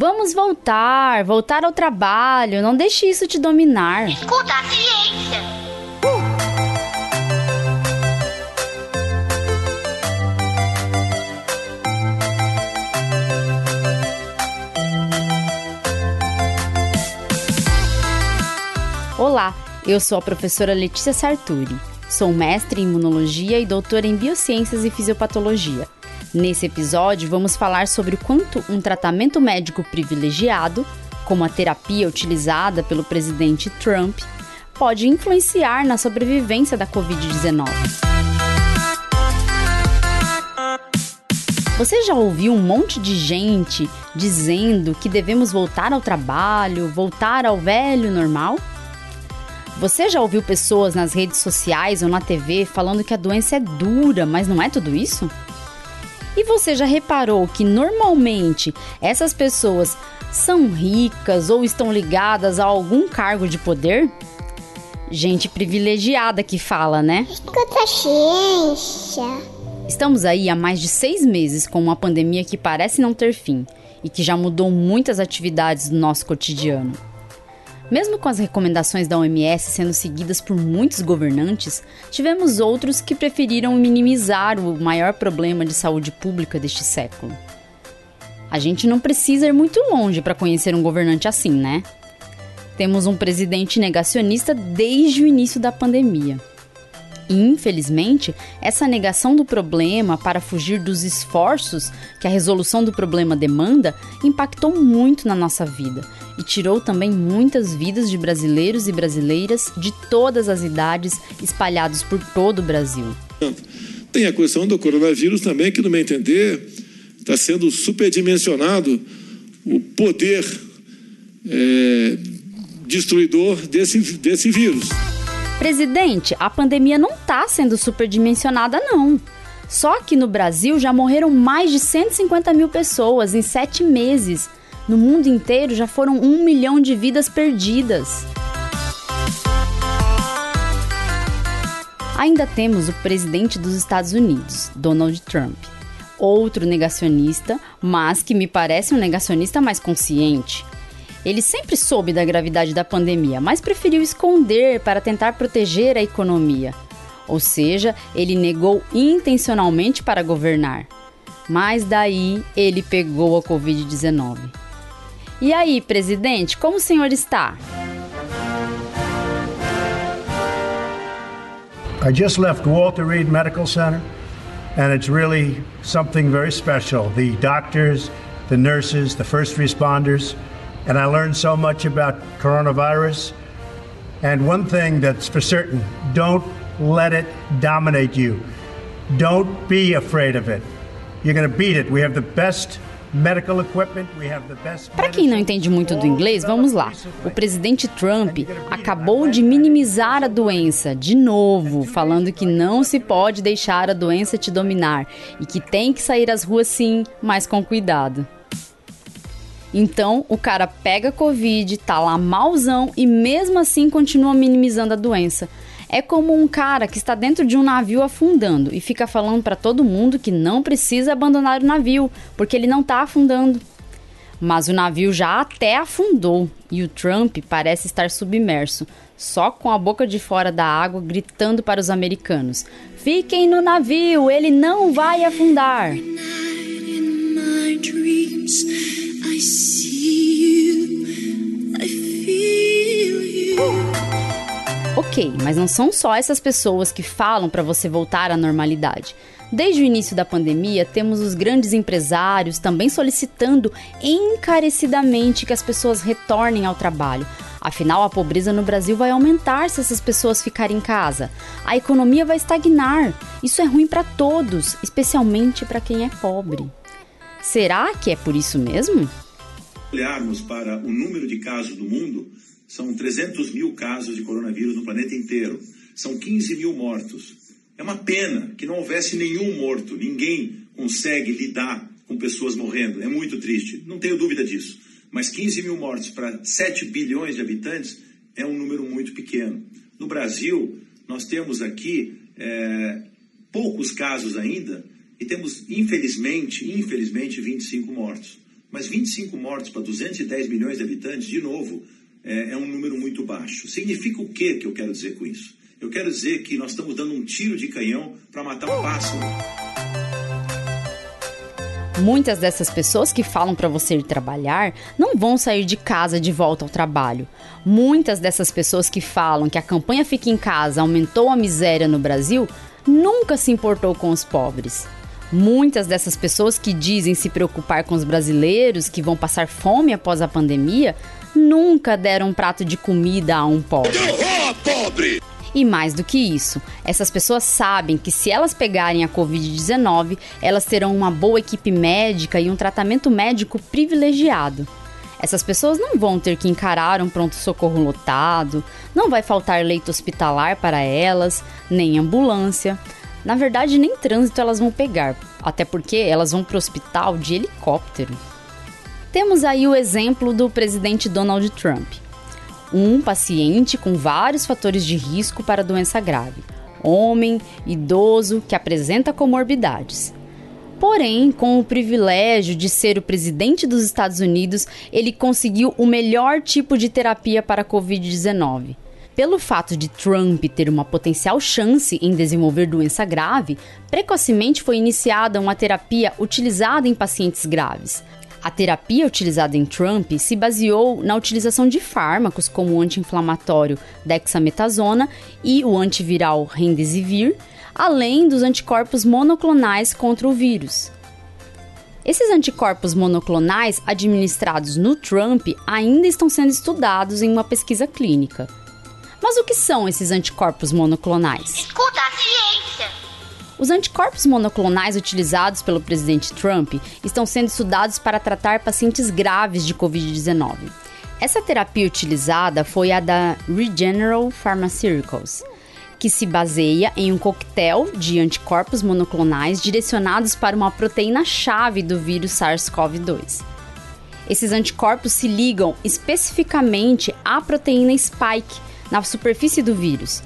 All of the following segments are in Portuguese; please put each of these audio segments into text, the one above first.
Vamos voltar, voltar ao trabalho, não deixe isso te dominar. Escuta a ciência. Olá, eu sou a professora Letícia Sarturi. Sou mestre em imunologia e doutora em biociências e fisiopatologia. Nesse episódio, vamos falar sobre o quanto um tratamento médico privilegiado, como a terapia utilizada pelo presidente Trump, pode influenciar na sobrevivência da Covid-19. Você já ouviu um monte de gente dizendo que devemos voltar ao trabalho, voltar ao velho normal? Você já ouviu pessoas nas redes sociais ou na TV falando que a doença é dura, mas não é tudo isso? E você já reparou que normalmente essas pessoas são ricas ou estão ligadas a algum cargo de poder? Gente privilegiada que fala, né? Escuta ciência. Estamos aí há mais de seis meses com uma pandemia que parece não ter fim e que já mudou muitas atividades do nosso cotidiano. Mesmo com as recomendações da OMS sendo seguidas por muitos governantes, tivemos outros que preferiram minimizar o maior problema de saúde pública deste século. A gente não precisa ir muito longe para conhecer um governante assim, né? Temos um presidente negacionista desde o início da pandemia. E, infelizmente, essa negação do problema para fugir dos esforços que a resolução do problema demanda impactou muito na nossa vida e tirou também muitas vidas de brasileiros e brasileiras de todas as idades espalhados por todo o Brasil. Tem a questão do coronavírus também, que, no meu entender, está sendo superdimensionado o poder é, destruidor desse, desse vírus. Presidente, a pandemia não está sendo superdimensionada, não. Só que no Brasil já morreram mais de 150 mil pessoas em sete meses. No mundo inteiro já foram um milhão de vidas perdidas. Ainda temos o presidente dos Estados Unidos, Donald Trump. Outro negacionista, mas que me parece um negacionista mais consciente. Ele sempre soube da gravidade da pandemia, mas preferiu esconder para tentar proteger a economia. Ou seja, ele negou intencionalmente para governar. Mas daí ele pegou a Covid-19. E aí, presidente, como o senhor está? I just left Walter Reed Medical Center, and it's really something very special. The doctors, the nurses, the first responders, and I learned so much about coronavirus. And one thing that's for certain don't let it dominate you. Don't be afraid of it. You're going to beat it. We have the best Para quem não entende muito do inglês, vamos lá. O presidente Trump acabou de minimizar a doença, de novo, falando que não se pode deixar a doença te dominar e que tem que sair às ruas sim, mas com cuidado. Então, o cara pega Covid, tá lá malzão e mesmo assim continua minimizando a doença. É como um cara que está dentro de um navio afundando e fica falando para todo mundo que não precisa abandonar o navio, porque ele não está afundando. Mas o navio já até afundou e o Trump parece estar submerso, só com a boca de fora da água, gritando para os americanos: Fiquem no navio, ele não vai afundar. Ok, mas não são só essas pessoas que falam para você voltar à normalidade. Desde o início da pandemia, temos os grandes empresários também solicitando encarecidamente que as pessoas retornem ao trabalho. Afinal, a pobreza no Brasil vai aumentar se essas pessoas ficarem em casa. A economia vai estagnar. Isso é ruim para todos, especialmente para quem é pobre. Será que é por isso mesmo? Olharmos para o número de casos do mundo, são 300 mil casos de coronavírus no planeta inteiro. São 15 mil mortos. É uma pena que não houvesse nenhum morto. Ninguém consegue lidar com pessoas morrendo. É muito triste. Não tenho dúvida disso. Mas 15 mil mortos para 7 bilhões de habitantes é um número muito pequeno. No Brasil, nós temos aqui é, poucos casos ainda e temos, infelizmente, infelizmente, 25 mortos. Mas 25 mortos para 210 milhões de habitantes, de novo, é, é um número muito baixo. Significa o que que eu quero dizer com isso? Eu quero dizer que nós estamos dando um tiro de canhão para matar um pássaro. Muitas dessas pessoas que falam para você ir trabalhar não vão sair de casa de volta ao trabalho. Muitas dessas pessoas que falam que a campanha Fica em Casa aumentou a miséria no Brasil nunca se importou com os pobres. Muitas dessas pessoas que dizem se preocupar com os brasileiros que vão passar fome após a pandemia nunca deram um prato de comida a um pobre. pobre! E mais do que isso, essas pessoas sabem que se elas pegarem a Covid-19, elas terão uma boa equipe médica e um tratamento médico privilegiado. Essas pessoas não vão ter que encarar um pronto-socorro lotado, não vai faltar leito hospitalar para elas, nem ambulância. Na verdade, nem trânsito elas vão pegar, até porque elas vão para o hospital de helicóptero. Temos aí o exemplo do presidente Donald Trump um paciente com vários fatores de risco para doença grave, homem, idoso que apresenta comorbidades. Porém, com o privilégio de ser o presidente dos Estados Unidos, ele conseguiu o melhor tipo de terapia para a Covid-19. Pelo fato de Trump ter uma potencial chance em desenvolver doença grave, precocemente foi iniciada uma terapia utilizada em pacientes graves, a terapia utilizada em Trump se baseou na utilização de fármacos como o anti-inflamatório dexametasona e o antiviral remdesivir, além dos anticorpos monoclonais contra o vírus. Esses anticorpos monoclonais administrados no Trump ainda estão sendo estudados em uma pesquisa clínica. Mas o que são esses anticorpos monoclonais? Escuta a ciência! Os anticorpos monoclonais utilizados pelo presidente Trump estão sendo estudados para tratar pacientes graves de Covid-19. Essa terapia utilizada foi a da Regeneral Pharmaceuticals, que se baseia em um coquetel de anticorpos monoclonais direcionados para uma proteína-chave do vírus SARS-CoV-2. Esses anticorpos se ligam especificamente à proteína spike na superfície do vírus,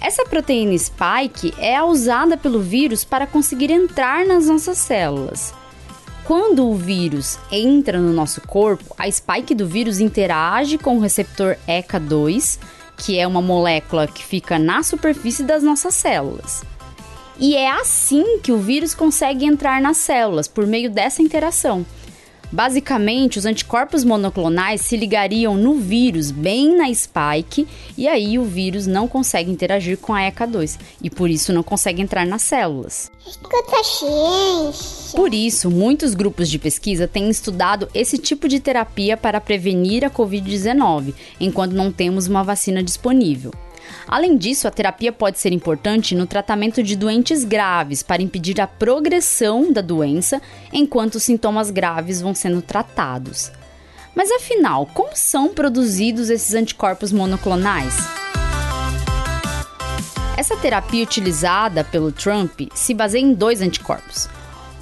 essa proteína spike é usada pelo vírus para conseguir entrar nas nossas células. Quando o vírus entra no nosso corpo, a spike do vírus interage com o receptor ECA2, que é uma molécula que fica na superfície das nossas células. E é assim que o vírus consegue entrar nas células, por meio dessa interação. Basicamente, os anticorpos monoclonais se ligariam no vírus, bem na spike, e aí o vírus não consegue interagir com a ECA2 e por isso não consegue entrar nas células. Ciência. Por isso, muitos grupos de pesquisa têm estudado esse tipo de terapia para prevenir a Covid-19, enquanto não temos uma vacina disponível. Além disso, a terapia pode ser importante no tratamento de doentes graves para impedir a progressão da doença enquanto os sintomas graves vão sendo tratados. Mas afinal, como são produzidos esses anticorpos monoclonais? Essa terapia utilizada pelo Trump se baseia em dois anticorpos.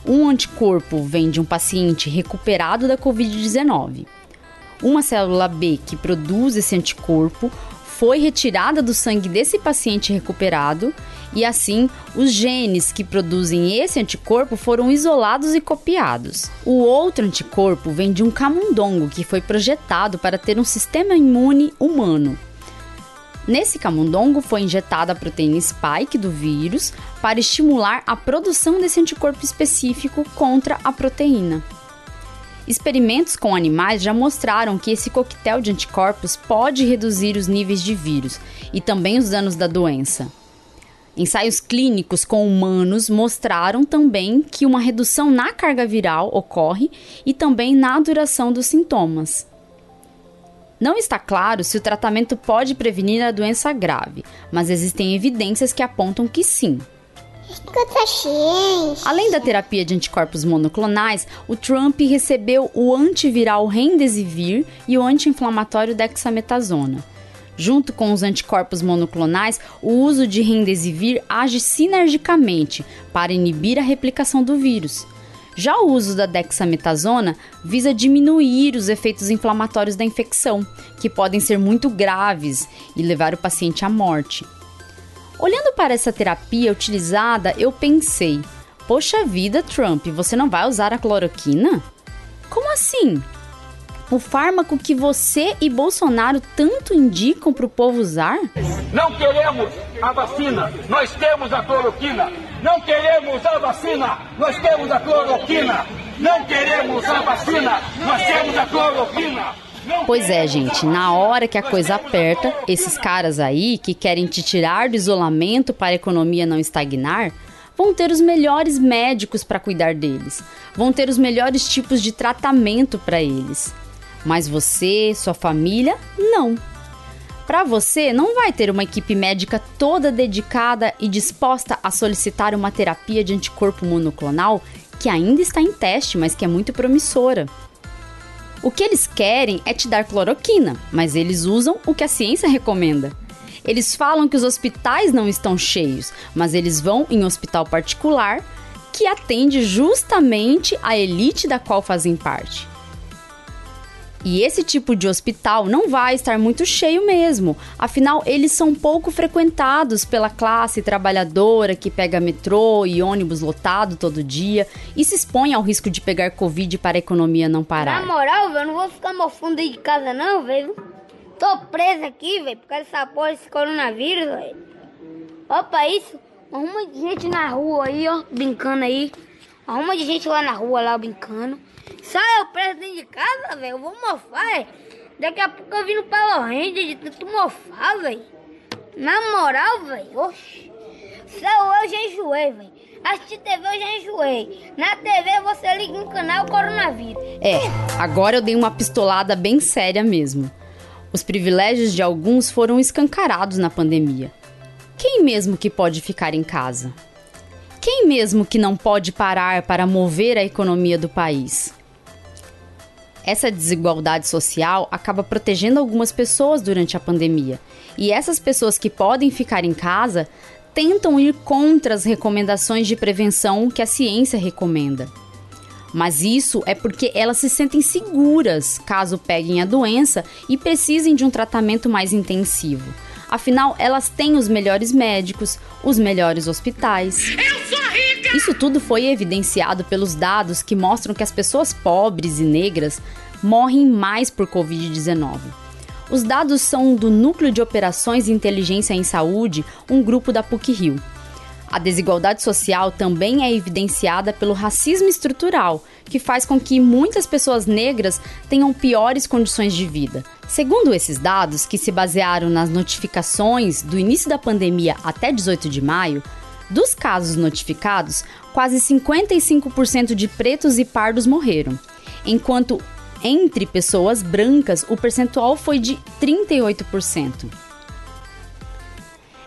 Um anticorpo vem de um paciente recuperado da Covid-19. Uma célula B que produz esse anticorpo foi retirada do sangue desse paciente recuperado e assim os genes que produzem esse anticorpo foram isolados e copiados. O outro anticorpo vem de um camundongo que foi projetado para ter um sistema imune humano. Nesse camundongo foi injetada a proteína spike do vírus para estimular a produção desse anticorpo específico contra a proteína. Experimentos com animais já mostraram que esse coquetel de anticorpos pode reduzir os níveis de vírus e também os danos da doença. Ensaios clínicos com humanos mostraram também que uma redução na carga viral ocorre e também na duração dos sintomas. Não está claro se o tratamento pode prevenir a doença grave, mas existem evidências que apontam que sim. Além da terapia de anticorpos monoclonais, o Trump recebeu o antiviral Remdesivir e o anti-inflamatório dexametasona. Junto com os anticorpos monoclonais, o uso de Remdesivir age sinergicamente para inibir a replicação do vírus. Já o uso da dexametasona visa diminuir os efeitos inflamatórios da infecção, que podem ser muito graves e levar o paciente à morte. Olhando para essa terapia utilizada, eu pensei: poxa vida, Trump, você não vai usar a cloroquina? Como assim? O fármaco que você e Bolsonaro tanto indicam para o povo usar? Não queremos a vacina, nós temos a cloroquina. Não queremos a vacina, nós temos a cloroquina. Não queremos a vacina, nós temos a cloroquina. Pois é, gente, na hora que a coisa aperta, esses caras aí que querem te tirar do isolamento para a economia não estagnar, vão ter os melhores médicos para cuidar deles, vão ter os melhores tipos de tratamento para eles. Mas você, sua família, não. Para você, não vai ter uma equipe médica toda dedicada e disposta a solicitar uma terapia de anticorpo monoclonal que ainda está em teste, mas que é muito promissora. O que eles querem é te dar cloroquina, mas eles usam o que a ciência recomenda. Eles falam que os hospitais não estão cheios, mas eles vão em um hospital particular que atende justamente a elite da qual fazem parte. E esse tipo de hospital não vai estar muito cheio mesmo, afinal, eles são pouco frequentados pela classe trabalhadora que pega metrô e ônibus lotado todo dia e se expõe ao risco de pegar Covid para a economia não parar. Na moral, velho, não vou ficar mofando aí de casa, não, velho. Tô presa aqui, velho, por causa dessa porra desse coronavírus, velho. Opa, isso. Arruma gente na rua aí, ó, brincando aí. Arruma de gente lá na rua, lá, brincando. Sai eu preso dentro de casa, velho. Eu vou mofar, Daqui a pouco eu vim no Power Ranger de tanto mofar, velho. Na moral, velho. Oxi. Céu, eu já enjoei, velho. Assistir TV eu já enjoei. Na TV você liga no canal Coronavírus. É, agora eu dei uma pistolada bem séria mesmo. Os privilégios de alguns foram escancarados na pandemia. Quem mesmo que pode ficar em casa? Quem mesmo que não pode parar para mover a economia do país? Essa desigualdade social acaba protegendo algumas pessoas durante a pandemia. E essas pessoas que podem ficar em casa tentam ir contra as recomendações de prevenção que a ciência recomenda. Mas isso é porque elas se sentem seguras caso peguem a doença e precisem de um tratamento mais intensivo. Afinal, elas têm os melhores médicos, os melhores hospitais. Isso tudo foi evidenciado pelos dados que mostram que as pessoas pobres e negras morrem mais por Covid-19. Os dados são do Núcleo de Operações e Inteligência em Saúde, um grupo da PUC-Rio. A desigualdade social também é evidenciada pelo racismo estrutural, que faz com que muitas pessoas negras tenham piores condições de vida. Segundo esses dados, que se basearam nas notificações do início da pandemia até 18 de maio, dos casos notificados, quase 55% de pretos e pardos morreram, enquanto entre pessoas brancas o percentual foi de 38%.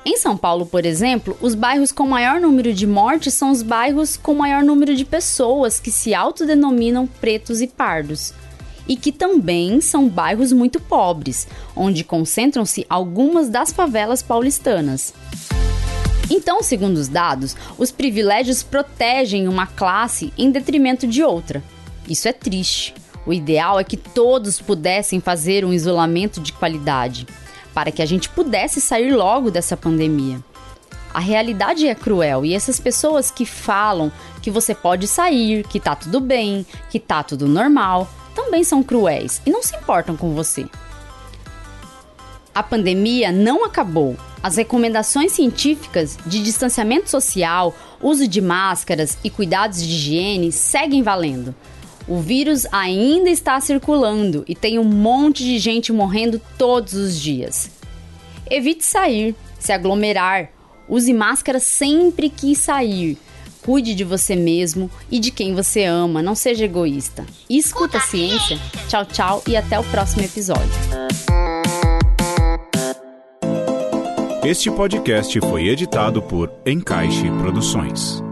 Em São Paulo, por exemplo, os bairros com maior número de mortes são os bairros com maior número de pessoas que se autodenominam pretos e pardos. E que também são bairros muito pobres, onde concentram-se algumas das favelas paulistanas. Então, segundo os dados, os privilégios protegem uma classe em detrimento de outra. Isso é triste. O ideal é que todos pudessem fazer um isolamento de qualidade, para que a gente pudesse sair logo dessa pandemia. A realidade é cruel e essas pessoas que falam que você pode sair, que tá tudo bem, que tá tudo normal, também são cruéis e não se importam com você. A pandemia não acabou. As recomendações científicas de distanciamento social, uso de máscaras e cuidados de higiene seguem valendo. O vírus ainda está circulando e tem um monte de gente morrendo todos os dias. Evite sair, se aglomerar, use máscara sempre que sair. Cuide de você mesmo e de quem você ama, não seja egoísta. escuta a ciência. Tchau, tchau e até o próximo episódio. Este podcast foi editado por Encaixe Produções.